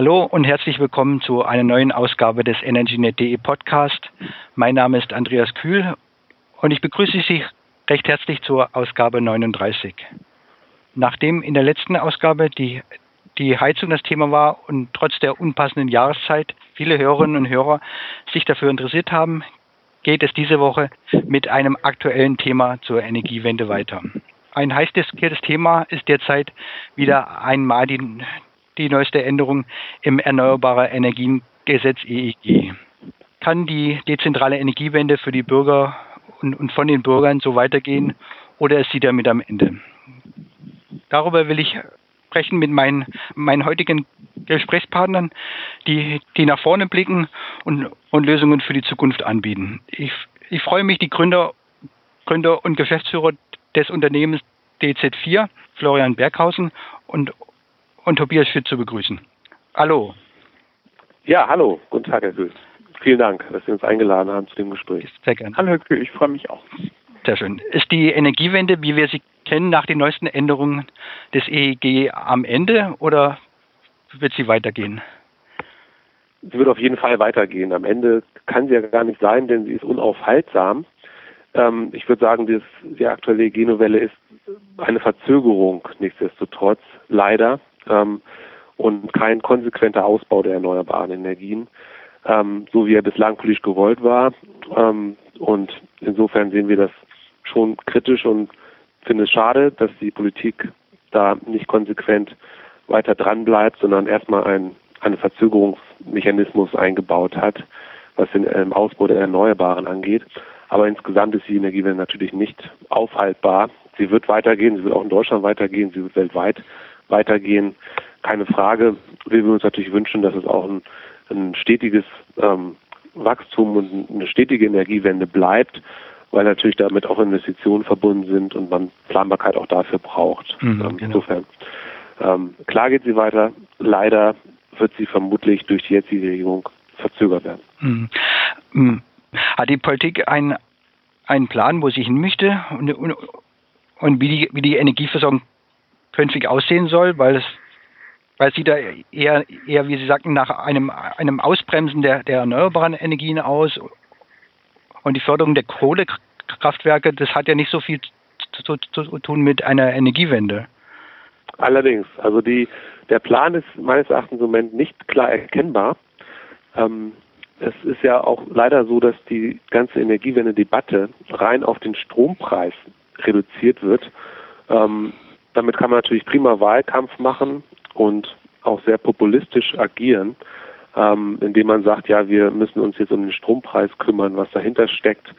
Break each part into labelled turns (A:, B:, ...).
A: Hallo und herzlich willkommen zu einer neuen Ausgabe des EnergyNet.de Podcast. Mein Name ist Andreas Kühl und ich begrüße Sie recht herzlich zur Ausgabe 39. Nachdem in der letzten Ausgabe die, die Heizung das Thema war und trotz der unpassenden Jahreszeit viele Hörerinnen und Hörer sich dafür interessiert haben, geht es diese Woche mit einem aktuellen Thema zur Energiewende weiter. Ein heiß diskutiertes Thema ist derzeit wieder einmal die, die neueste Änderung im Erneuerbare Energiengesetz EEG. Kann die dezentrale Energiewende für die Bürger und, und von den Bürgern so weitergehen oder ist sie damit am Ende? Darüber will ich sprechen mit meinen, meinen heutigen Gesprächspartnern, die, die nach vorne blicken und, und Lösungen für die Zukunft anbieten. Ich, ich freue mich, die Gründer, Gründer und Geschäftsführer des Unternehmens DZ4, Florian Berghausen und, und Tobias Schütz zu begrüßen. Hallo.
B: Ja, hallo. Guten Tag, Herr Kühl. Vielen Dank, dass Sie uns eingeladen haben zu dem Gespräch.
A: Sehr gerne.
C: Hallo, Herr Kühl. Ich freue mich auch.
A: Sehr schön. Ist die Energiewende, wie wir sie kennen, nach den neuesten Änderungen des EEG am Ende oder wird sie weitergehen?
B: Sie wird auf jeden Fall weitergehen. Am Ende kann sie ja gar nicht sein, denn sie ist unaufhaltsam. Ähm, ich würde sagen, das, die aktuelle EEG-Novelle ist eine Verzögerung, nichtsdestotrotz, leider, ähm, und kein konsequenter Ausbau der erneuerbaren Energien, ähm, so wie er bislang politisch gewollt war. Ähm, und insofern sehen wir das schon kritisch und finde es schade, dass die Politik da nicht konsequent weiter dran bleibt, sondern erstmal ein, einen Verzögerungsmechanismus eingebaut hat, was den ähm, Ausbau der Erneuerbaren angeht. Aber insgesamt ist die Energiewende natürlich nicht aufhaltbar. Sie wird weitergehen, sie wird auch in Deutschland weitergehen, sie wird weltweit weitergehen. Keine Frage. Wir würden uns natürlich wünschen, dass es auch ein, ein stetiges ähm, Wachstum und eine stetige Energiewende bleibt weil natürlich damit auch Investitionen verbunden sind und man Planbarkeit auch dafür braucht. Mhm, ähm, genau. Insofern, ähm, klar geht sie weiter. Leider wird sie vermutlich durch die jetzige Regierung verzögert werden.
A: Mhm. Mhm. Hat die Politik einen, einen Plan, wo sie hin möchte und, und, und wie, die, wie die Energieversorgung künftig aussehen soll? Weil es weil sie da eher, eher, wie Sie sagten, nach einem, einem Ausbremsen der, der erneuerbaren Energien aus und die Förderung der Kohlekraftwerke, das hat ja nicht so viel zu, zu, zu tun mit einer Energiewende.
B: Allerdings, also die, der Plan ist meines Erachtens im Moment nicht klar erkennbar. Ähm, es ist ja auch leider so, dass die ganze Energiewende-Debatte rein auf den Strompreis reduziert wird. Ähm, damit kann man natürlich prima Wahlkampf machen und auch sehr populistisch agieren ähm, indem man sagt, ja, wir müssen uns jetzt um den Strompreis kümmern. Was dahinter steckt,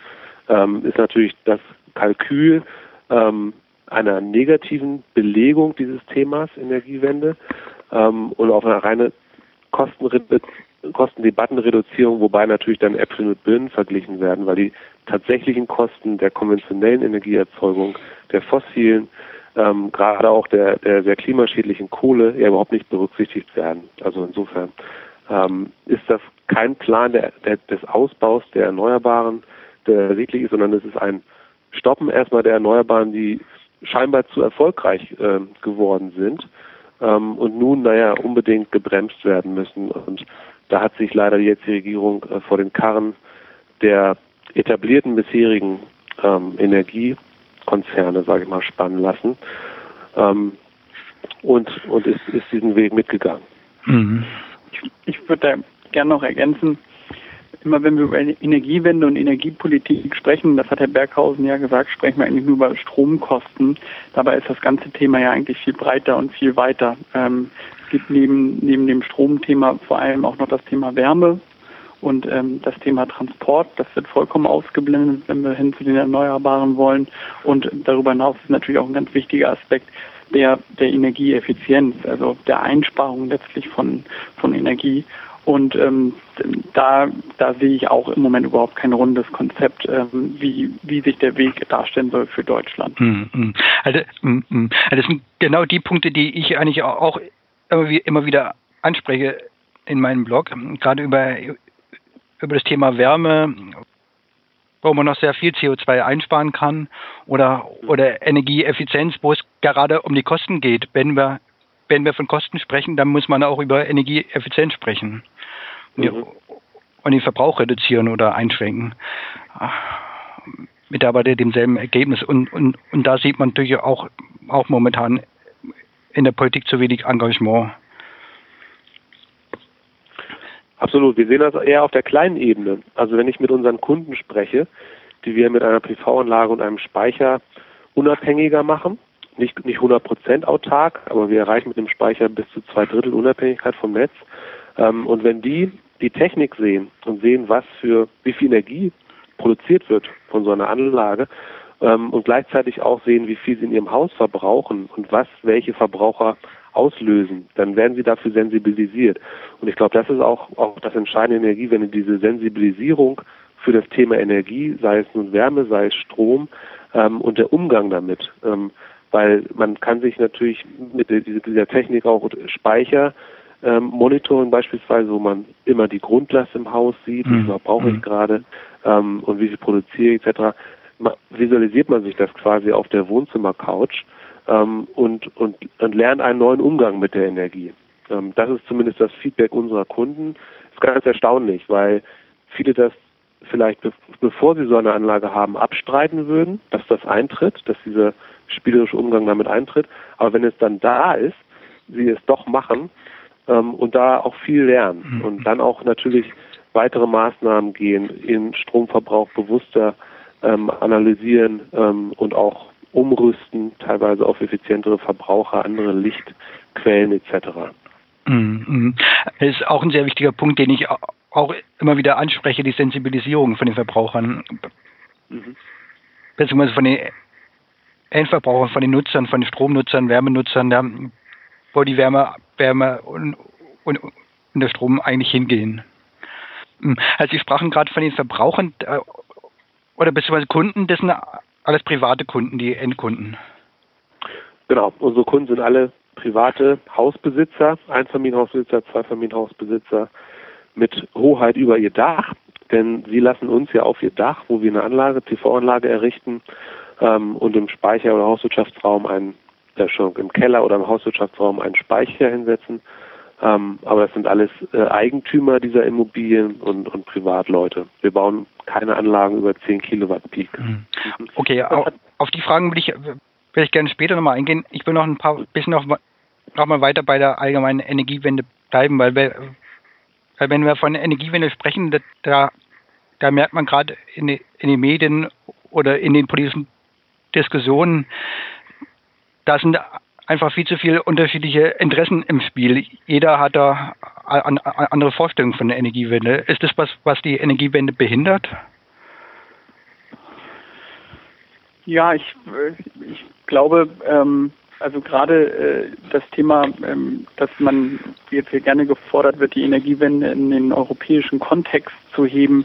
B: ähm, ist natürlich das Kalkül ähm, einer negativen Belegung dieses Themas Energiewende ähm, und auf eine reine Kostendebattenreduzierung, wobei natürlich dann Äpfel mit Birnen verglichen werden, weil die tatsächlichen Kosten der konventionellen Energieerzeugung, der fossilen, ähm, gerade auch der, der sehr klimaschädlichen Kohle ja überhaupt nicht berücksichtigt werden. Also insofern ähm, ist das kein Plan der, der, des Ausbaus der Erneuerbaren, der ersichtlich ist, sondern es ist ein Stoppen erstmal der Erneuerbaren, die scheinbar zu erfolgreich äh, geworden sind ähm, und nun, naja, unbedingt gebremst werden müssen. Und da hat sich leider die Regierung äh, vor den Karren der etablierten bisherigen ähm, Energiekonzerne, sage ich mal, spannen lassen ähm, und, und ist, ist diesen Weg mitgegangen.
C: Mhm ich, ich würde da gerne noch ergänzen, immer wenn wir über Energiewende und Energiepolitik sprechen, das hat Herr Berghausen ja gesagt, sprechen wir eigentlich nur über Stromkosten. Dabei ist das ganze Thema ja eigentlich viel breiter und viel weiter. Ähm, es gibt neben, neben dem Stromthema vor allem auch noch das Thema Wärme und ähm, das Thema Transport. Das wird vollkommen ausgeblendet, wenn wir hin zu den Erneuerbaren wollen. Und darüber hinaus ist natürlich auch ein ganz wichtiger Aspekt der, der Energieeffizienz, also der Einsparung letztlich von, von Energie. Und ähm, da, da sehe ich auch im Moment überhaupt kein rundes Konzept, ähm, wie, wie sich der Weg darstellen soll für Deutschland.
A: Mhm. Also, mm, mm. also das sind genau die Punkte, die ich eigentlich auch immer wieder anspreche in meinem Blog, gerade über, über das Thema Wärme, wo man noch sehr viel CO2 einsparen kann oder, oder Energieeffizienz, wo es gerade um die Kosten geht. Wenn wir, wenn wir von Kosten sprechen, dann muss man auch über Energieeffizienz sprechen. Mhm. Und den Verbrauch reduzieren oder einschränken. Mit aber demselben Ergebnis. Und, und, und da sieht man natürlich auch, auch momentan in der Politik zu wenig Engagement.
B: Absolut. Wir sehen das eher auf der kleinen Ebene. Also wenn ich mit unseren Kunden spreche, die wir mit einer PV-Anlage und einem Speicher unabhängiger machen, nicht, nicht 100% autark, aber wir erreichen mit dem Speicher bis zu zwei Drittel Unabhängigkeit vom Netz. Ähm, und wenn die die Technik sehen und sehen, was für, wie viel Energie produziert wird von so einer Anlage, ähm, und gleichzeitig auch sehen, wie viel sie in ihrem Haus verbrauchen und was welche Verbraucher auslösen, dann werden sie dafür sensibilisiert. Und ich glaube, das ist auch, auch das entscheidende Energie, wenn diese Sensibilisierung für das Thema Energie, sei es nun Wärme, sei es Strom ähm, und der Umgang damit. Ähm, weil man kann sich natürlich mit dieser Technik auch Speicher ähm, monitoren beispielsweise, wo man immer die Grundlast im Haus sieht, mhm. wie viel brauche ich mhm. gerade ähm, und wie viel produziere ich etc. Visualisiert man sich das quasi auf der Wohnzimmercouch ähm, und, und, und lernt einen neuen Umgang mit der Energie. Ähm, das ist zumindest das Feedback unserer Kunden. Ist ganz erstaunlich, weil viele das vielleicht be bevor sie so eine Anlage haben, abstreiten würden, dass das eintritt, dass dieser spielerische Umgang damit eintritt. Aber wenn es dann da ist, sie es doch machen ähm, und da auch viel lernen mhm. und dann auch natürlich weitere Maßnahmen gehen, in Stromverbrauch bewusster ähm, analysieren ähm, und auch umrüsten, teilweise auf effizientere Verbraucher, andere Lichtquellen etc.
A: Mhm. Das ist auch ein sehr wichtiger Punkt, den ich auch immer wieder anspreche, die Sensibilisierung von den Verbrauchern. Mhm. Beziehungsweise von den Endverbrauchern, von den Nutzern, von den Stromnutzern, Wärmenutzern, ja, wo die Wärme, Wärme und, und, und der Strom eigentlich hingehen. Mhm. Also Sie sprachen gerade von den Verbrauchern äh, oder beziehungsweise Kunden, das sind alles private Kunden, die Endkunden.
B: Genau, unsere Kunden sind alle private Hausbesitzer, Einfamilienhausbesitzer, Zweifamilienhausbesitzer mit Hoheit über ihr Dach, denn sie lassen uns ja auf ihr Dach, wo wir eine Anlage, TV-Anlage errichten ähm, und im Speicher- oder Hauswirtschaftsraum einen, äh, schon im Keller oder im Hauswirtschaftsraum einen Speicher hinsetzen. Ähm, aber das sind alles äh, Eigentümer dieser Immobilien und, und Privatleute. Wir bauen keine Anlagen über 10 Kilowatt Peak. Mhm.
A: Okay, auf die Fragen will ich, will ich gerne später nochmal eingehen. Ich will noch ein paar bisschen noch, noch mal weiter bei der allgemeinen Energiewende bleiben, weil, wir, weil wenn wir von Energiewende sprechen, da, da merkt man gerade in, in den Medien oder in den politischen Diskussionen, da sind einfach viel zu viele unterschiedliche Interessen im Spiel. Jeder hat da andere Vorstellungen von der Energiewende. Ist das was, was die Energiewende behindert?
C: Ja, ich, ich glaube, ähm, also gerade äh, das Thema, ähm, dass man jetzt hier gerne gefordert wird, die Energiewende in den europäischen Kontext zu heben,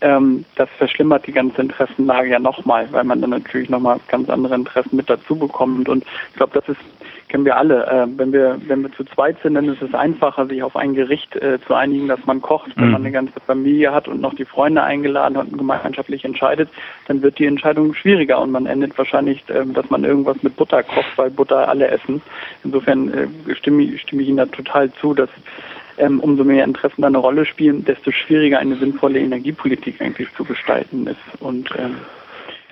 C: ähm, das verschlimmert die ganze Interessenlage ja nochmal, weil man dann natürlich nochmal ganz andere Interessen mit dazu bekommt. Und ich glaube, das ist, kennen wir alle. Äh, wenn wir, wenn wir zu zweit sind, dann ist es einfacher, sich auf ein Gericht äh, zu einigen, dass man kocht. Wenn man mhm. eine ganze Familie hat und noch die Freunde eingeladen hat und gemeinschaftlich entscheidet, dann wird die Entscheidung schwieriger und man endet wahrscheinlich, äh, dass man irgendwas mit Butter kocht, weil Butter alle essen. Insofern äh, stimme, stimme ich Ihnen da total zu, dass ähm, umso mehr Interessen da eine Rolle spielen, desto schwieriger eine sinnvolle Energiepolitik eigentlich zu gestalten ist. Und ähm,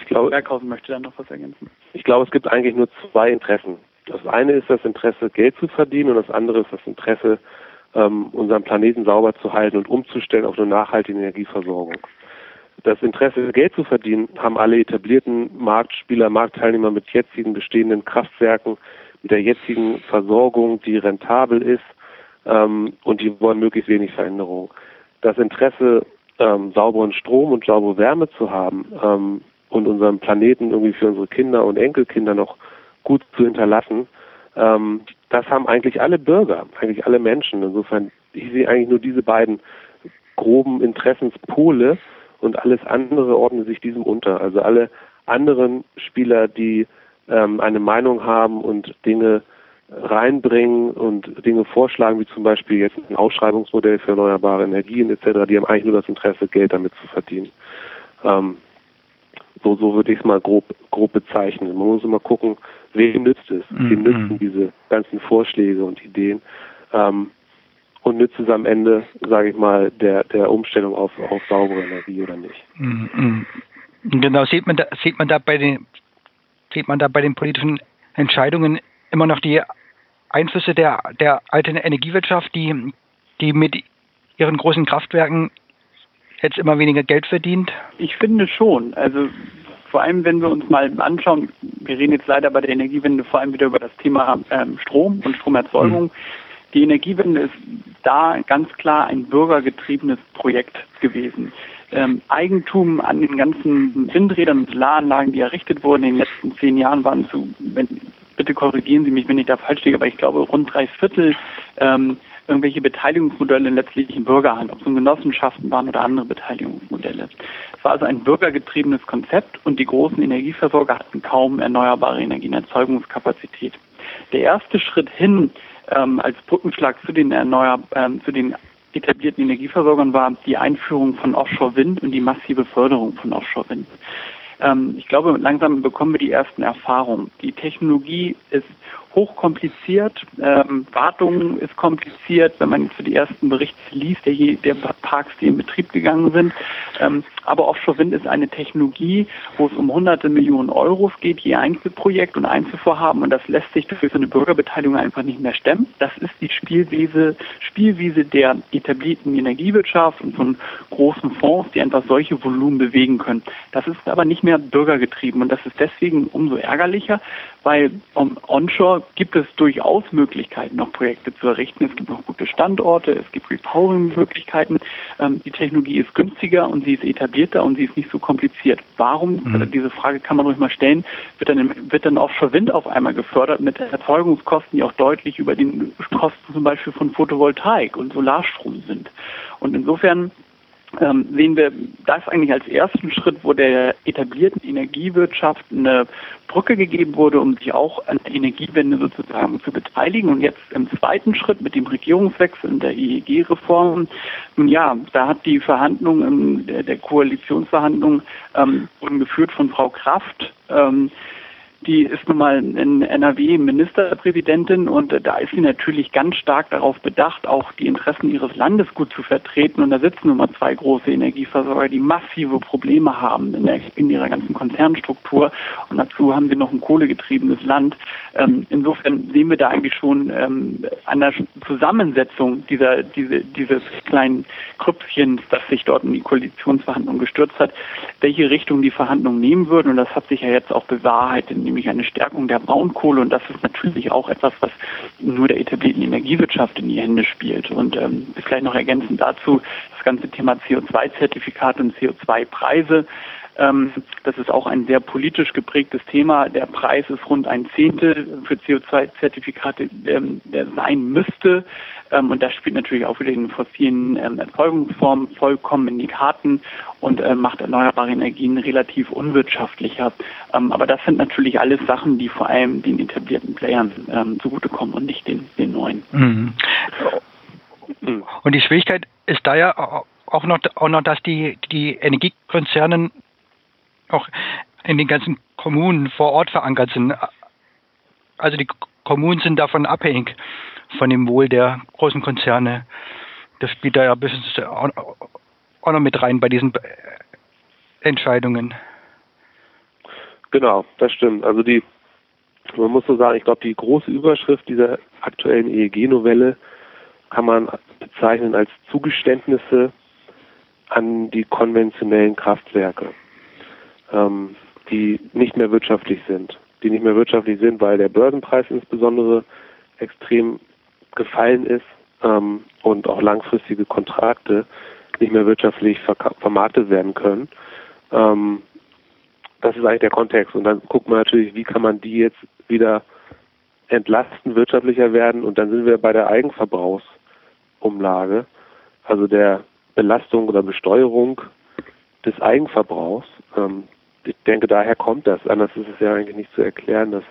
C: ich glaube, Berghausen möchte da noch was ergänzen.
B: Ich glaube, es gibt eigentlich nur zwei Interessen. Das eine ist das Interesse, Geld zu verdienen und das andere ist das Interesse, ähm, unseren Planeten sauber zu halten und umzustellen auf eine nachhaltige Energieversorgung. Das Interesse, Geld zu verdienen, haben alle etablierten Marktspieler, Marktteilnehmer mit jetzigen bestehenden Kraftwerken, mit der jetzigen Versorgung, die rentabel ist, ähm, und die wollen möglichst wenig Veränderung. Das Interesse, ähm, sauberen Strom und saubere Wärme zu haben ähm, und unseren Planeten irgendwie für unsere Kinder und Enkelkinder noch gut zu hinterlassen, ähm, das haben eigentlich alle Bürger, eigentlich alle Menschen. Insofern, ich sehe eigentlich nur diese beiden groben Interessenspole und alles andere ordnet sich diesem unter. Also alle anderen Spieler, die ähm, eine Meinung haben und Dinge reinbringen und Dinge vorschlagen, wie zum Beispiel jetzt ein Ausschreibungsmodell für erneuerbare Energien etc., die haben eigentlich nur das Interesse, Geld damit zu verdienen. Ähm, so, so würde ich es mal grob, grob bezeichnen. Man muss immer gucken, wem nützt es? Mhm. Wem nützen diese ganzen Vorschläge und Ideen? Ähm, und nützt es am Ende, sage ich mal, der, der Umstellung auf, auf saubere Energie oder nicht?
A: Mhm. Genau, sieht man da, sieht man da bei den sieht man da bei den politischen Entscheidungen immer noch die Einflüsse der, der alten Energiewirtschaft, die, die mit ihren großen Kraftwerken jetzt immer weniger Geld verdient?
C: Ich finde schon. Also vor allem, wenn wir uns mal anschauen, wir reden jetzt leider bei der Energiewende vor allem wieder über das Thema ähm, Strom und Stromerzeugung. Mhm. Die Energiewende ist da ganz klar ein bürgergetriebenes Projekt gewesen. Ähm, Eigentum an den ganzen Windrädern und Solaranlagen, die errichtet wurden in den letzten zehn Jahren, waren zu, wenn, bitte korrigieren Sie mich, wenn ich da falsch liege, aber ich glaube rund drei Viertel ähm, irgendwelche Beteiligungsmodelle letztlich in Bürgerhand, ob es nun Genossenschaften waren oder andere Beteiligungsmodelle. Es war also ein bürgergetriebenes Konzept und die großen Energieversorger hatten kaum erneuerbare Energienerzeugungskapazität. Der erste Schritt hin ähm, als Brückenschlag zu den erneuer, ähm, zu den etablierten Energieversorgern war die Einführung von Offshore-Wind und die massive Förderung von Offshore-Wind. Ähm, ich glaube, langsam bekommen wir die ersten Erfahrungen. Die Technologie ist hochkompliziert. Ähm, Wartung ist kompliziert, wenn man jetzt für die ersten Berichte liest, der, der Parks, die in Betrieb gegangen sind. Ähm, aber Offshore Wind ist eine Technologie, wo es um hunderte Millionen Euros geht, je Einzelprojekt und Einzelvorhaben. Und das lässt sich durch so eine Bürgerbeteiligung einfach nicht mehr stemmen. Das ist die Spielwiese, Spielwiese der etablierten Energiewirtschaft und von großen Fonds, die einfach solche Volumen bewegen können. Das ist aber nicht mehr bürgergetrieben. Und das ist deswegen umso ärgerlicher, weil um, onshore gibt es durchaus Möglichkeiten, noch Projekte zu errichten. Es gibt noch gute Standorte, es gibt Repowering-Möglichkeiten. Ähm, die Technologie ist günstiger und sie ist etablierter und sie ist nicht so kompliziert. Warum, mhm. Also diese Frage kann man ruhig mal stellen, wird dann, wird dann Offshore Wind auf einmal gefördert mit Erzeugungskosten, die auch deutlich über den Kosten zum Beispiel von Photovoltaik und Solarstrom sind. Und insofern ähm, sehen wir das eigentlich als ersten Schritt, wo der etablierten Energiewirtschaft eine Brücke gegeben wurde, um sich auch an der Energiewende sozusagen zu beteiligen. Und jetzt im zweiten Schritt mit dem Regierungswechsel und der EEG-Reform, ja, da hat die Verhandlung, der, Koalitionsverhandlung ähm, wurden geführt von Frau Kraft. Ähm, die ist nun mal in NRW Ministerpräsidentin und da ist sie natürlich ganz stark darauf bedacht, auch die Interessen ihres Landes gut zu vertreten. Und da sitzen nun mal zwei große Energieversorger, die massive Probleme haben in, der, in ihrer ganzen Konzernstruktur. Und dazu haben sie noch ein kohlegetriebenes Land. Ähm, insofern sehen wir da eigentlich schon ähm, an der Zusammensetzung dieser, diese, dieses kleinen Krüppchens, das sich dort in die Koalitionsverhandlungen gestürzt hat, welche Richtung die Verhandlungen nehmen würden. Und das hat sich ja jetzt auch bewahrheitet, nämlich eine Stärkung der Braunkohle. Und das ist natürlich auch etwas, was nur der etablierten Energiewirtschaft in die Hände spielt. Und ähm, vielleicht noch ergänzend dazu das ganze Thema CO2-Zertifikate und CO2-Preise. Ähm, das ist auch ein sehr politisch geprägtes Thema. Der Preis ist rund ein Zehntel für CO2-Zertifikate, ähm, der sein müsste. Ähm, und das spielt natürlich auch wieder den fossilen ähm, Erzeugungsformen vollkommen in die Karten und äh, macht erneuerbare Energien relativ unwirtschaftlicher. Ähm, aber das sind natürlich alles Sachen, die vor allem den etablierten Playern ähm, zugutekommen und nicht den, den neuen. Mhm.
A: Und die Schwierigkeit ist da ja auch noch, auch noch dass die, die Energiekonzerne auch in den ganzen Kommunen vor Ort verankert sind. Also die Kommunen sind davon abhängig, von dem Wohl der großen Konzerne. Das spielt da ja ein auch noch mit rein bei diesen Entscheidungen.
B: Genau, das stimmt. Also die, man muss so sagen, ich glaube, die große Überschrift dieser aktuellen EEG-Novelle kann man bezeichnen als Zugeständnisse an die konventionellen Kraftwerke ähm, die nicht mehr wirtschaftlich sind. Die nicht mehr wirtschaftlich sind, weil der Börsenpreis insbesondere extrem gefallen ist ähm, und auch langfristige Kontrakte nicht mehr wirtschaftlich vermarktet werden können. Ähm, das ist eigentlich der Kontext. Und dann guckt man natürlich, wie kann man die jetzt wieder entlasten, wirtschaftlicher werden. Und dann sind wir bei der Eigenverbrauchsumlage, also der Belastung oder Besteuerung des Eigenverbrauchs. Ähm, ich denke, daher kommt das. Anders ist es ja eigentlich nicht zu erklären, dass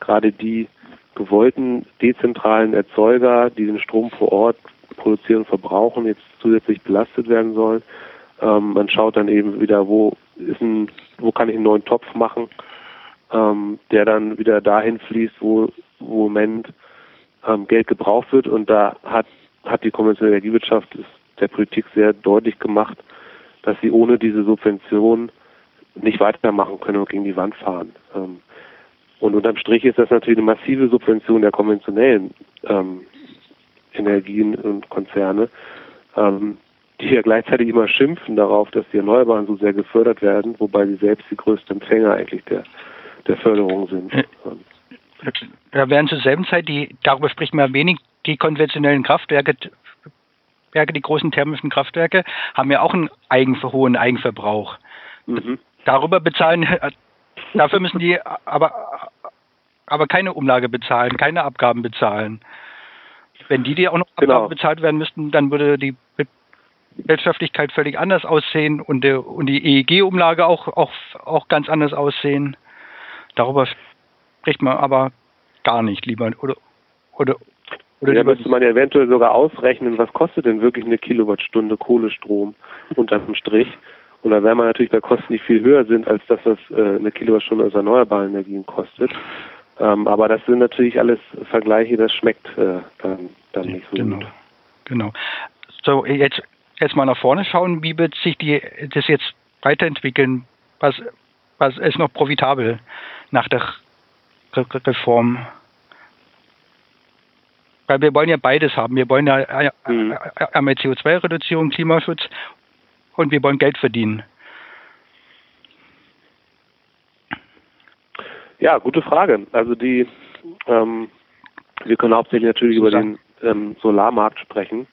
B: gerade die gewollten dezentralen Erzeuger, die den Strom vor Ort produzieren und verbrauchen, jetzt zusätzlich belastet werden sollen. Ähm, man schaut dann eben wieder, wo ist ein, wo kann ich einen neuen Topf machen, ähm, der dann wieder dahin fließt, wo, wo im Moment ähm, Geld gebraucht wird. Und da hat, hat die konventionelle Energiewirtschaft der Politik sehr deutlich gemacht, dass sie ohne diese Subvention nicht weitermachen können und gegen die Wand fahren. Ähm, und unterm Strich ist das natürlich eine massive Subvention der konventionellen ähm, Energien und Konzerne, ähm, die ja gleichzeitig immer schimpfen darauf, dass die Erneuerbaren so sehr gefördert werden, wobei sie selbst die größten Empfänger eigentlich der, der Förderung sind.
A: Da werden zur selben Zeit, die, darüber spricht man wenig, die konventionellen Kraftwerke, Werke, die großen thermischen Kraftwerke, haben ja auch einen Eigen, hohen Eigenverbrauch. Mhm. Darüber bezahlen, dafür müssen die aber, aber keine Umlage bezahlen, keine Abgaben bezahlen. Wenn die, die auch noch genau. Abgaben bezahlt werden müssten, dann würde die Wirtschaftlichkeit völlig anders aussehen und, der, und die EEG-Umlage auch, auch, auch ganz anders aussehen. Darüber spricht man aber gar nicht lieber. Oder, oder,
B: oder ja, müsste man ja eventuell sogar ausrechnen, was kostet denn wirklich eine Kilowattstunde Kohlestrom unterm Strich. Und da wäre man natürlich bei Kosten, die viel höher sind, als das, was äh, eine Kilowattstunde aus erneuerbaren Energien kostet. Ähm, aber das sind natürlich alles Vergleiche, das schmeckt äh, dann, dann nicht so
A: genau.
B: gut.
A: Genau. So, jetzt, jetzt mal nach vorne schauen, wie wird sich die, das jetzt weiterentwickeln? Was, was ist noch profitabel nach der Reform? Weil wir wollen ja beides haben. Wir wollen ja äh, mhm. einmal CO2-Reduzierung, Klimaschutz und wir wollen Geld verdienen.
B: Ja, gute Frage. Also die, ähm, wir können hauptsächlich natürlich über den ähm, Solarmarkt sprechen.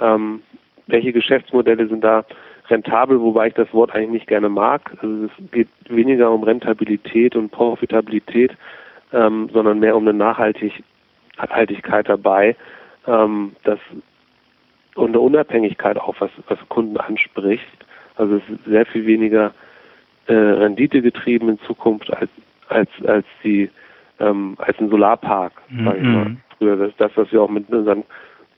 B: Ähm, welche Geschäftsmodelle sind da rentabel, wobei ich das Wort eigentlich nicht gerne mag. Also es geht weniger um Rentabilität und Profitabilität, ähm, sondern mehr um eine Nachhaltigkeit dabei, ähm, das und eine Unabhängigkeit auch, was, was Kunden anspricht. Also es ist sehr viel weniger äh, Rendite getrieben in Zukunft als als als die ähm, als ein Solarpark, mhm. sag ich mal. Früher das, das, was wir auch mit unseren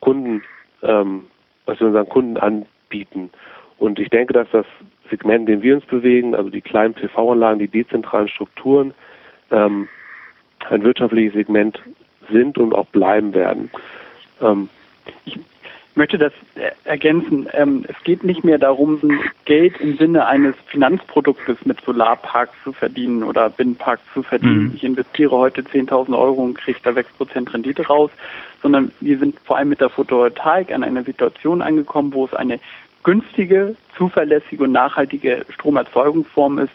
B: Kunden, ähm, was wir unseren Kunden anbieten. Und ich denke, dass das Segment, in dem wir uns bewegen, also die kleinen PV-Anlagen, die dezentralen Strukturen, ähm, ein wirtschaftliches Segment sind und auch bleiben werden.
C: Ähm, ich möchte das ergänzen. Ähm, es geht nicht mehr darum, Geld im Sinne eines Finanzproduktes mit Solarparks zu verdienen oder Windparks zu verdienen. Mhm. Ich investiere heute 10.000 Euro und kriege da 6% Rendite raus, sondern wir sind vor allem mit der Photovoltaik an einer Situation angekommen, wo es eine günstige, zuverlässige und nachhaltige Stromerzeugungsform ist,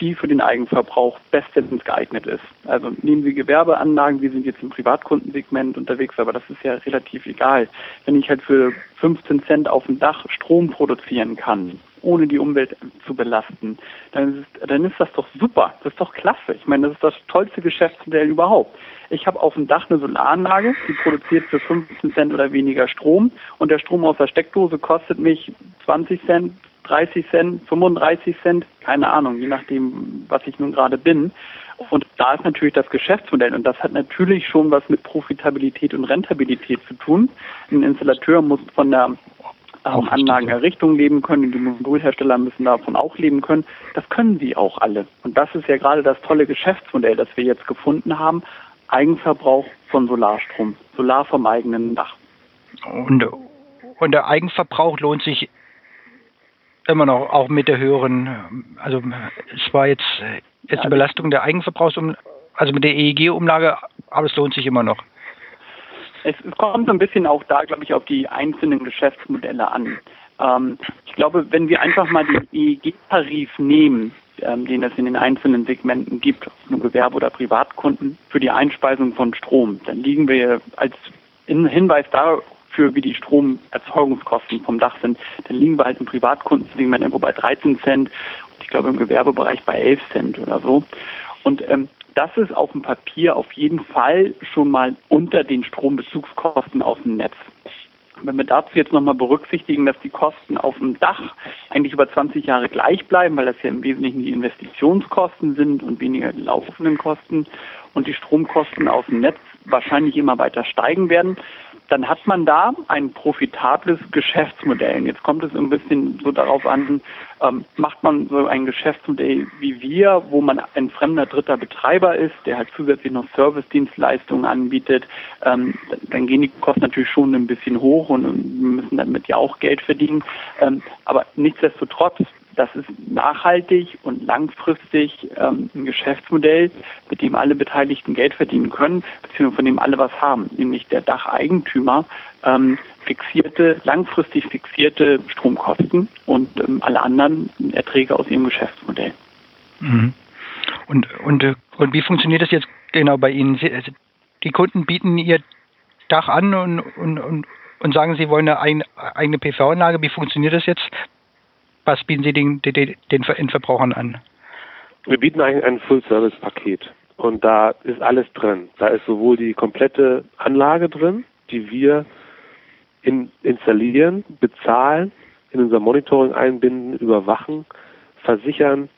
C: die für den Eigenverbrauch bestens geeignet ist. Also nehmen Sie Gewerbeanlagen, wir sind jetzt im Privatkundensegment unterwegs, aber das ist ja relativ egal. Wenn ich halt für 15 Cent auf dem Dach Strom produzieren kann, ohne die Umwelt zu belasten, dann ist, dann ist das doch super. Das ist doch klasse. Ich meine, das ist das tollste Geschäftsmodell überhaupt. Ich habe auf dem Dach eine Solaranlage, die produziert für 15 Cent oder weniger Strom und der Strom aus der Steckdose kostet mich 20 Cent, 30 Cent, 35 Cent, keine Ahnung, je nachdem, was ich nun gerade bin. Und da ist natürlich das Geschäftsmodell und das hat natürlich schon was mit Profitabilität und Rentabilität zu tun. Ein Installateur muss von der ähm, Anlagenerrichtung leben können, die Modulhersteller müssen davon auch leben können. Das können sie auch alle. Und das ist ja gerade das tolle Geschäftsmodell, das wir jetzt gefunden haben. Eigenverbrauch von Solarstrom, Solar vom eigenen Dach.
A: Und, und der Eigenverbrauch lohnt sich immer noch, auch mit der höheren, also es war jetzt, jetzt eine Belastung der Eigenverbrauchs, also mit der EEG-Umlage, aber es lohnt sich immer noch.
C: Es kommt so ein bisschen auch da, glaube ich, auf die einzelnen Geschäftsmodelle an. Ähm, ich glaube, wenn wir einfach mal den EEG-Tarif nehmen, ähm, den es in den einzelnen Segmenten gibt, nur Gewerbe- oder Privatkunden, für die Einspeisung von Strom, dann liegen wir als Hinweis da, für wie die Stromerzeugungskosten vom Dach sind, dann liegen wir halt im Privatkundensegment irgendwo bei 13 Cent und ich glaube im Gewerbebereich bei 11 Cent oder so. Und ähm, das ist auf dem Papier auf jeden Fall schon mal unter den Strombezugskosten aus dem Netz. Wenn wir dazu jetzt nochmal berücksichtigen, dass die Kosten auf dem Dach eigentlich über 20 Jahre gleich bleiben, weil das ja im Wesentlichen die Investitionskosten sind und weniger die laufenden Kosten und die Stromkosten aus dem Netz wahrscheinlich immer weiter steigen werden, dann hat man da ein profitables Geschäftsmodell. Jetzt kommt es ein bisschen so darauf an, ähm, macht man so ein Geschäftsmodell wie wir, wo man ein fremder dritter Betreiber ist, der halt zusätzlich noch Service-Dienstleistungen anbietet, ähm, dann gehen die Kosten natürlich schon ein bisschen hoch und, und müssen damit ja auch Geld verdienen. Ähm, aber nichtsdestotrotz das ist nachhaltig und langfristig ähm, ein Geschäftsmodell, mit dem alle Beteiligten Geld verdienen können, beziehungsweise von dem alle was haben, nämlich der Dacheigentümer ähm, fixierte, langfristig fixierte Stromkosten und ähm, alle anderen Erträge aus ihrem Geschäftsmodell.
A: Mhm. Und, und, und wie funktioniert das jetzt genau bei Ihnen? Sie, also die Kunden bieten ihr Dach an und, und, und, und sagen, sie wollen eine eigene PV-Anlage. Wie funktioniert das jetzt? Was bieten Sie den, den, den Verbrauchern an?
B: Wir bieten eigentlich ein Full-Service-Paket. Und da ist alles drin. Da ist sowohl die komplette Anlage drin, die wir in, installieren, bezahlen, in unser Monitoring einbinden, überwachen, versichern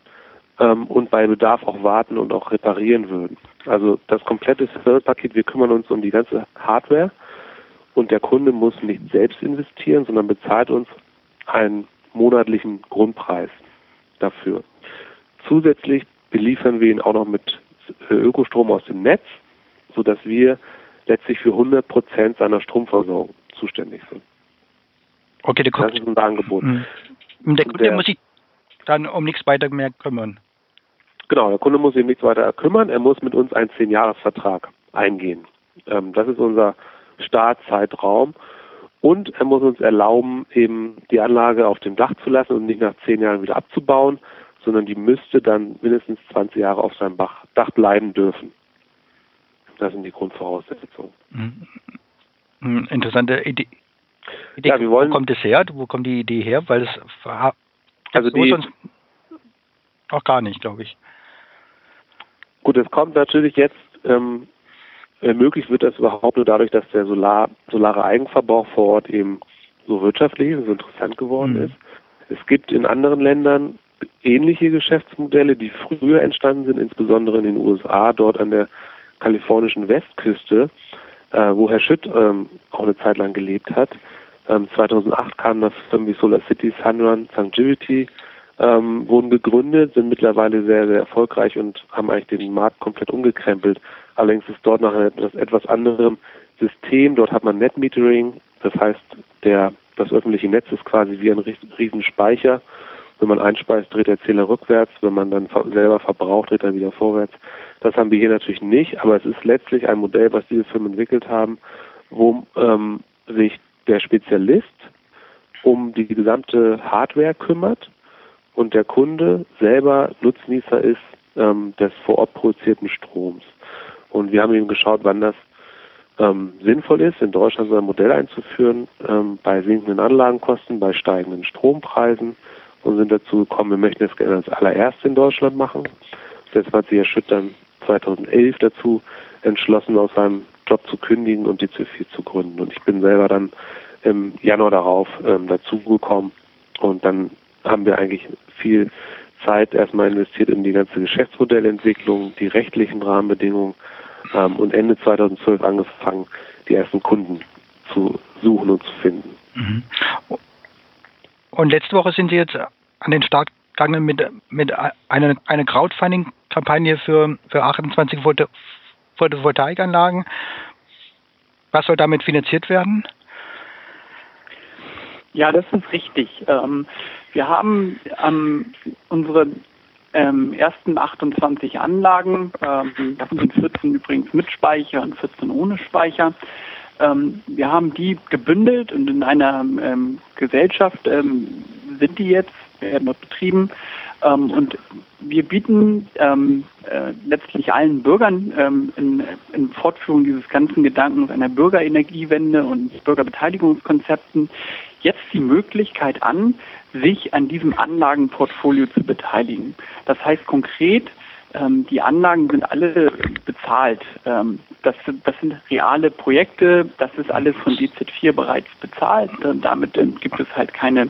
B: ähm, und bei Bedarf auch warten und auch reparieren würden. Also das komplette Service-Paket, wir kümmern uns um die ganze Hardware und der Kunde muss nicht selbst investieren, sondern bezahlt uns einen monatlichen Grundpreis dafür. Zusätzlich beliefern wir ihn auch noch mit äh, Ökostrom aus dem Netz, sodass wir letztlich für 100 Prozent seiner Stromversorgung zuständig sind.
A: Okay, der das ist unser Angebot. Mhm. Der Kunde der, muss sich dann um nichts weiter mehr kümmern.
B: Genau, der Kunde muss sich um nichts weiter kümmern. Er muss mit uns einen 10-Jahres-Vertrag eingehen. Ähm, das ist unser Startzeitraum. Und er muss uns erlauben, eben die Anlage auf dem Dach zu lassen und nicht nach zehn Jahren wieder abzubauen, sondern die müsste dann mindestens 20 Jahre auf seinem Dach bleiben dürfen. Das sind die Grundvoraussetzungen.
A: Mhm. Interessante Idee. Idee. Ja, wollen, wo kommt das her? Wo kommt die Idee her? Weil es also die, sonst auch gar nicht, glaube ich.
B: Gut, es kommt natürlich jetzt ähm, Möglich wird das überhaupt nur dadurch, dass der Solar, solare Eigenverbrauch vor Ort eben so wirtschaftlich und so interessant geworden mhm. ist. Es gibt in anderen Ländern ähnliche Geschäftsmodelle, die früher entstanden sind, insbesondere in den USA, dort an der kalifornischen Westküste, äh, wo Herr Schütt ähm, auch eine Zeit lang gelebt hat. Ähm, 2008 kamen das Firmen wie Solar City, Sunrun, Longevity, ähm, wurden gegründet, sind mittlerweile sehr, sehr erfolgreich und haben eigentlich den Markt komplett umgekrempelt. Allerdings ist dort nach etwas, etwas anderem System. Dort hat man Netmetering, das heißt, der, das öffentliche Netz ist quasi wie ein Riesenspeicher. Wenn man einspeist, dreht der Zähler rückwärts. Wenn man dann selber verbraucht, dreht er wieder vorwärts. Das haben wir hier natürlich nicht, aber es ist letztlich ein Modell, was diese Firmen entwickelt haben, wo ähm, sich der Spezialist um die gesamte Hardware kümmert und der Kunde selber Nutznießer ist ähm, des vor Ort produzierten Stroms. Und wir haben eben geschaut, wann das ähm, sinnvoll ist, in Deutschland so ein Modell einzuführen, ähm, bei sinkenden Anlagenkosten, bei steigenden Strompreisen und sind dazu gekommen, wir möchten das gerne als allererste in Deutschland machen. Deshalb hat sich Herr Schütt dann 2011 dazu entschlossen, aus seinem Job zu kündigen und die C4 zu gründen. Und ich bin selber dann im Januar darauf ähm, dazugekommen und dann haben wir eigentlich viel Zeit erstmal investiert in die ganze Geschäftsmodellentwicklung, die rechtlichen Rahmenbedingungen ähm, und Ende 2012 angefangen, die ersten Kunden zu suchen und zu finden. Mhm.
A: Und letzte Woche sind Sie jetzt an den Start gegangen mit, mit einer, einer Crowdfunding-Kampagne für, für 28 Photovoltaikanlagen. Was soll damit finanziert werden?
C: Ja, das ist richtig. Ähm, wir haben ähm, unsere ähm, ersten 28 Anlagen, ähm, davon sind 14 übrigens mit Speicher und 14 ohne Speicher. Ähm, wir haben die gebündelt und in einer ähm, Gesellschaft ähm, sind die jetzt, werden dort betrieben. Ähm, und wir bieten ähm, äh, letztlich allen Bürgern ähm, in, in, Fortführung dieses ganzen Gedankens einer Bürgerenergiewende und Bürgerbeteiligungskonzepten jetzt die Möglichkeit an, sich an diesem Anlagenportfolio zu beteiligen. Das heißt konkret, ähm, die Anlagen sind alle bezahlt. Ähm, das, das, sind reale Projekte, das ist alles von DZ4 bereits bezahlt. Damit ähm, gibt es halt keine,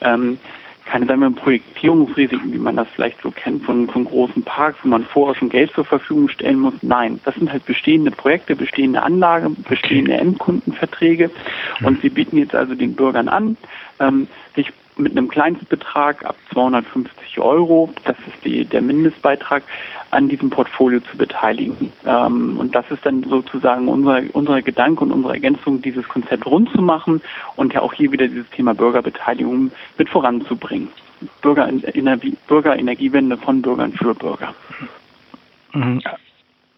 C: keine sagen wir, Projektierungsrisiken, wie man das vielleicht so kennt von, von großen Parks, wo man vorher schon Geld zur Verfügung stellen muss. Nein, das sind halt bestehende Projekte, bestehende Anlagen, bestehende Endkundenverträge. Und sie bieten jetzt also den Bürgern an, sich mit einem Kleinstbetrag ab 250 Euro, das ist die, der Mindestbeitrag, an diesem Portfolio zu beteiligen. Ähm, und das ist dann sozusagen unser, unser Gedanke und unsere Ergänzung, dieses Konzept rund zu machen und ja auch hier wieder dieses Thema Bürgerbeteiligung mit voranzubringen. Bürger, Bürgerenergiewende von Bürgern für Bürger.
A: Mhm.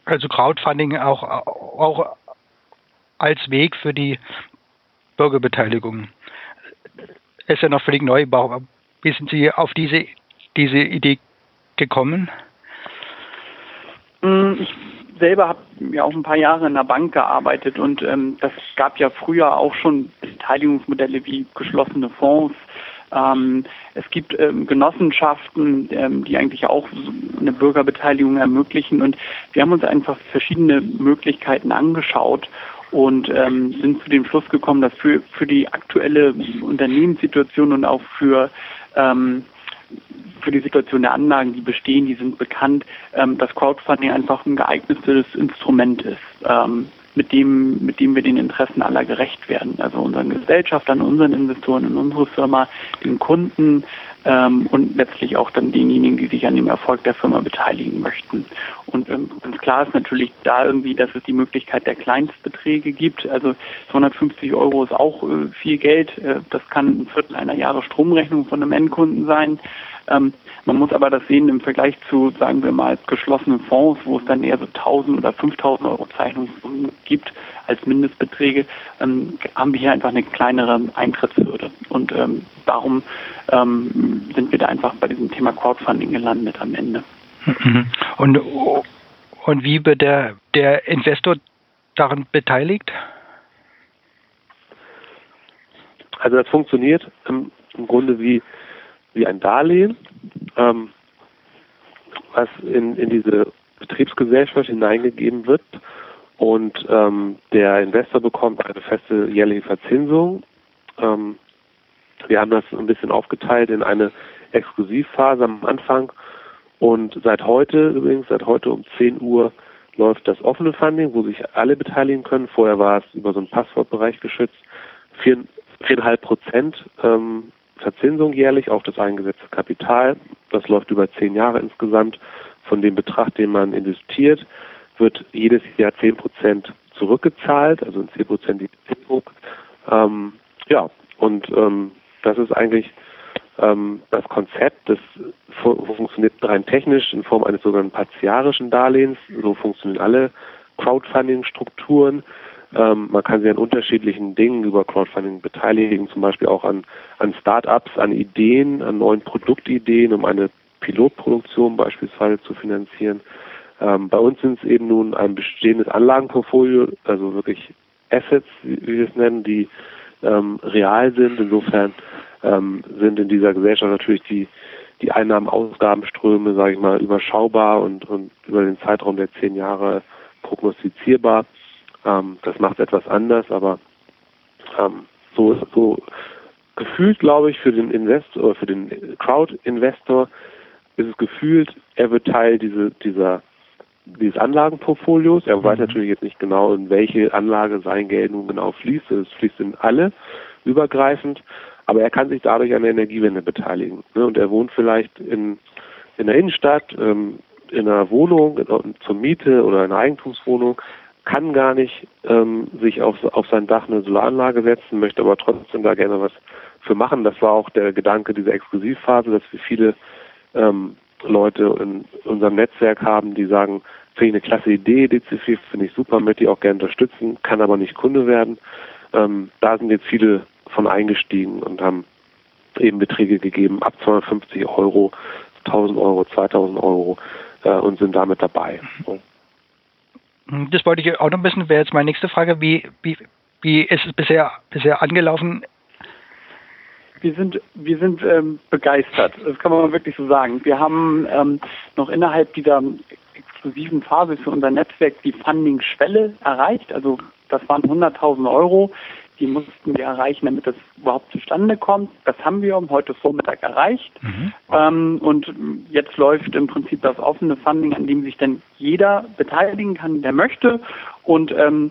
A: Also Crowdfunding auch, auch als Weg für die Bürgerbeteiligung ist ja noch völlig neu. Wie sind Sie auf diese, diese Idee gekommen?
C: Mm, ich selber habe ja auch ein paar Jahre in der Bank gearbeitet und ähm, das gab ja früher auch schon Beteiligungsmodelle wie geschlossene Fonds. Ähm, es gibt ähm, Genossenschaften, ähm, die eigentlich auch eine Bürgerbeteiligung ermöglichen und wir haben uns einfach verschiedene Möglichkeiten angeschaut und ähm, sind zu dem Schluss gekommen, dass für, für die aktuelle Unternehmenssituation und auch für ähm, für die Situation der Anlagen, die bestehen, die sind bekannt, ähm, dass Crowdfunding einfach ein geeignetes Instrument ist, ähm, mit dem, mit dem wir den Interessen aller gerecht werden. Also unseren Gesellschaftern, unseren Investoren in unsere Firma, den Kunden, ähm, und letztlich auch dann denjenigen, die sich an dem Erfolg der Firma beteiligen möchten. Und ähm, ganz klar ist natürlich da irgendwie, dass es die Möglichkeit der Kleinstbeträge gibt. Also 250 Euro ist auch äh, viel Geld. Äh, das kann ein Viertel einer Jahre Stromrechnung von einem Endkunden sein. Ähm, man muss aber das sehen im Vergleich zu, sagen wir mal, geschlossenen Fonds, wo es dann eher so 1000 oder 5000 Euro Zeichnungssummen gibt als Mindestbeträge, ähm, haben wir hier einfach eine kleinere Eintrittshürde. Und ähm, darum ähm, sind wir da einfach bei diesem Thema Crowdfunding gelandet am Ende.
A: Mhm. Und, und wie wird der, der Investor daran beteiligt?
B: Also das funktioniert im, im Grunde wie wie ein Darlehen, ähm, was in, in diese Betriebsgesellschaft hineingegeben wird und ähm, der Investor bekommt eine feste jährliche Verzinsung. Ähm, wir haben das ein bisschen aufgeteilt in eine Exklusivphase am Anfang und seit heute übrigens, seit heute um 10 Uhr läuft das offene Funding, wo sich alle beteiligen können. Vorher war es über so einen Passwortbereich geschützt. Vier, viereinhalb Prozent ähm, Verzinsung jährlich auf das eingesetzte Kapital. Das läuft über zehn Jahre insgesamt. Von dem Betrag, den man investiert, wird jedes Jahr zehn Prozent zurückgezahlt, also in zehn Prozent die Zinsung. Ähm, ja, und ähm, das ist eigentlich ähm, das Konzept. Das funktioniert rein technisch in Form eines sogenannten partiarischen Darlehens. So funktionieren alle Crowdfunding-Strukturen. Ähm, man kann sich an unterschiedlichen Dingen über Crowdfunding beteiligen, zum Beispiel auch an, an Start-ups, an Ideen, an neuen Produktideen, um eine Pilotproduktion beispielsweise zu finanzieren. Ähm, bei uns sind es eben nun ein bestehendes Anlagenportfolio, also wirklich Assets, wie, wir es nennen, die ähm, real sind. Insofern ähm, sind in dieser Gesellschaft natürlich die, die Einnahmen-Ausgabenströme, sage ich mal, überschaubar und, und über den Zeitraum der zehn Jahre prognostizierbar. Ähm, das macht etwas anders, aber ähm, so, so gefühlt, glaube ich, für den Investor für den Crowd-Investor ist es gefühlt, er wird Teil diese, dieser dieses Anlagenportfolios. Er weiß mhm. natürlich jetzt nicht genau, in welche Anlage sein Geld nun genau fließt. Es fließt in alle übergreifend, aber er kann sich dadurch an der Energiewende beteiligen. Ne? Und er wohnt vielleicht in, in der Innenstadt, ähm, in einer Wohnung in, zur Miete oder in einer Eigentumswohnung, kann gar nicht ähm, sich auf, auf sein Dach eine Solaranlage setzen, möchte aber trotzdem da gerne was für machen. Das war auch der Gedanke dieser Exklusivphase, dass wir viele ähm, Leute in unserem Netzwerk haben, die sagen, finde ich eine klasse Idee, DCF finde ich super, möchte ich auch gerne unterstützen, kann aber nicht Kunde werden. Ähm, da sind jetzt viele von eingestiegen und haben eben Beträge gegeben ab 250 Euro, 1000 Euro, 2000 Euro äh, und sind damit dabei. So.
A: Hm, das wollte ich auch noch wissen, wäre jetzt meine nächste Frage. Wie, wie, wie ist es bisher, bisher angelaufen?
C: Wir sind, wir sind ähm, begeistert, das kann man wirklich so sagen. Wir haben ähm, noch innerhalb dieser exklusiven Phase für unser Netzwerk die Funding-Schwelle erreicht. Also das waren 100.000 Euro, Die mussten wir erreichen, damit das überhaupt zustande kommt. Das haben wir heute Vormittag erreicht. Mhm. Ähm, und jetzt läuft im Prinzip das offene Funding, an dem sich dann jeder beteiligen kann, der möchte. Und ähm,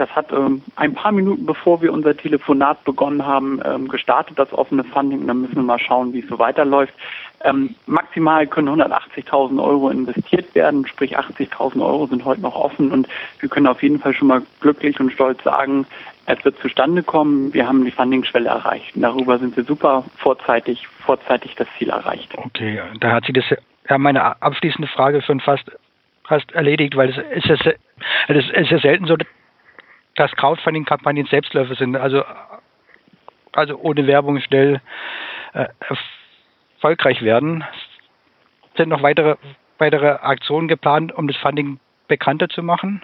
C: das hat ähm, ein paar Minuten bevor wir unser Telefonat begonnen haben, ähm, gestartet, das offene Funding. Und dann müssen wir mal schauen, wie es so weiterläuft. Ähm, maximal können 180.000 Euro investiert werden, sprich 80.000 Euro sind heute noch offen und wir können auf jeden Fall schon mal glücklich und stolz sagen, es wird zustande kommen. Wir haben die Funding-Schwelle erreicht. Und darüber sind wir super vorzeitig, vorzeitig das Ziel erreicht.
A: Okay, da hat sie das ja meine abschließende Frage schon fast fast erledigt, weil es ist ja, es ist ja selten so, dass Crowdfunding-Kampagnen Selbstläufer sind. Also, also ohne Werbung schnell äh, erfolgreich werden. Sind noch weitere, weitere Aktionen geplant, um das Funding bekannter zu machen?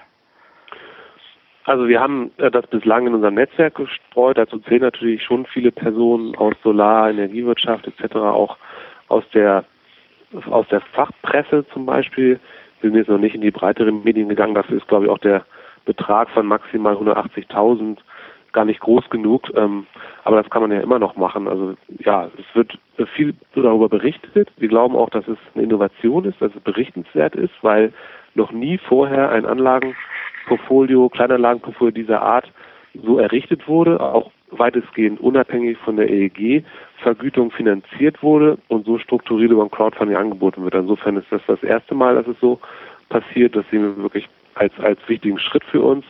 B: Also wir haben äh, das bislang in unserem Netzwerk gestreut. Dazu zählen natürlich schon viele Personen aus Solar, Energiewirtschaft etc., auch aus der aus der Fachpresse zum Beispiel. Wir sind jetzt noch nicht in die breiteren Medien gegangen. Dafür ist, glaube ich, auch der Betrag von maximal 180.000 gar nicht groß genug. Ähm, aber das kann man ja immer noch machen. Also ja, es wird viel darüber berichtet. Wir glauben auch, dass es eine Innovation ist, dass es berichtenswert ist, weil noch nie vorher ein Anlagenportfolio, Kleinanlagenportfolio dieser Art so errichtet wurde, auch weitestgehend unabhängig von der EEG-Vergütung finanziert wurde und so strukturiert über ein Crowdfunding angeboten wird. Insofern ist das das erste Mal, dass es so passiert. Das sehen wir wirklich als, als wichtigen Schritt für uns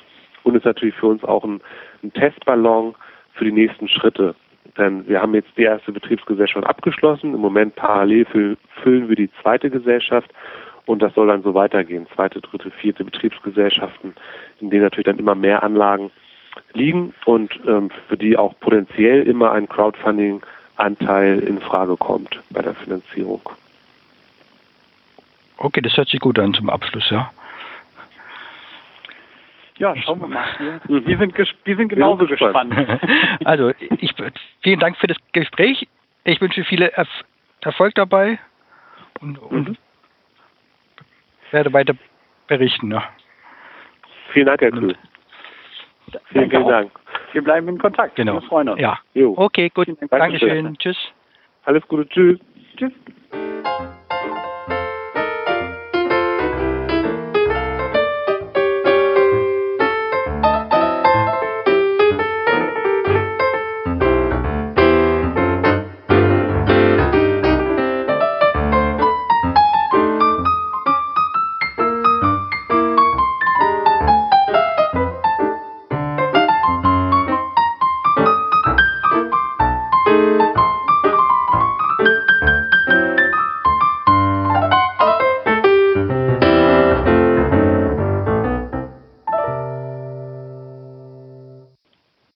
B: und ist natürlich für uns auch ein, ein Testballon für die nächsten Schritte. Denn wir haben jetzt die erste Betriebsgesellschaft abgeschlossen. Im Moment parallel füllen wir die zweite Gesellschaft und das soll dann so weitergehen. Zweite, dritte, vierte Betriebsgesellschaften, in denen natürlich dann immer mehr Anlagen liegen und ähm, für die auch potenziell immer ein Crowdfunding-Anteil in Frage kommt bei der Finanzierung.
A: Okay, das hört sich gut an zum Abschluss, ja.
C: Ja, schauen wir mal. Wir, wir sind, wir sind genauso gespannt.
A: Also, ich, vielen Dank für das Gespräch. Ich wünsche viel Erf Erfolg dabei und, und mhm. Werde weiter berichten. Ja.
B: Vielen Dank, Herr Kühl.
C: Vielen, vielen Dank. Wir bleiben in Kontakt.
A: Genau.
C: Wir freuen uns.
A: Ja. Jo. Okay, gut. Dankeschön. Tschüss.
B: Alles Gute. Tschüss. Tschüss.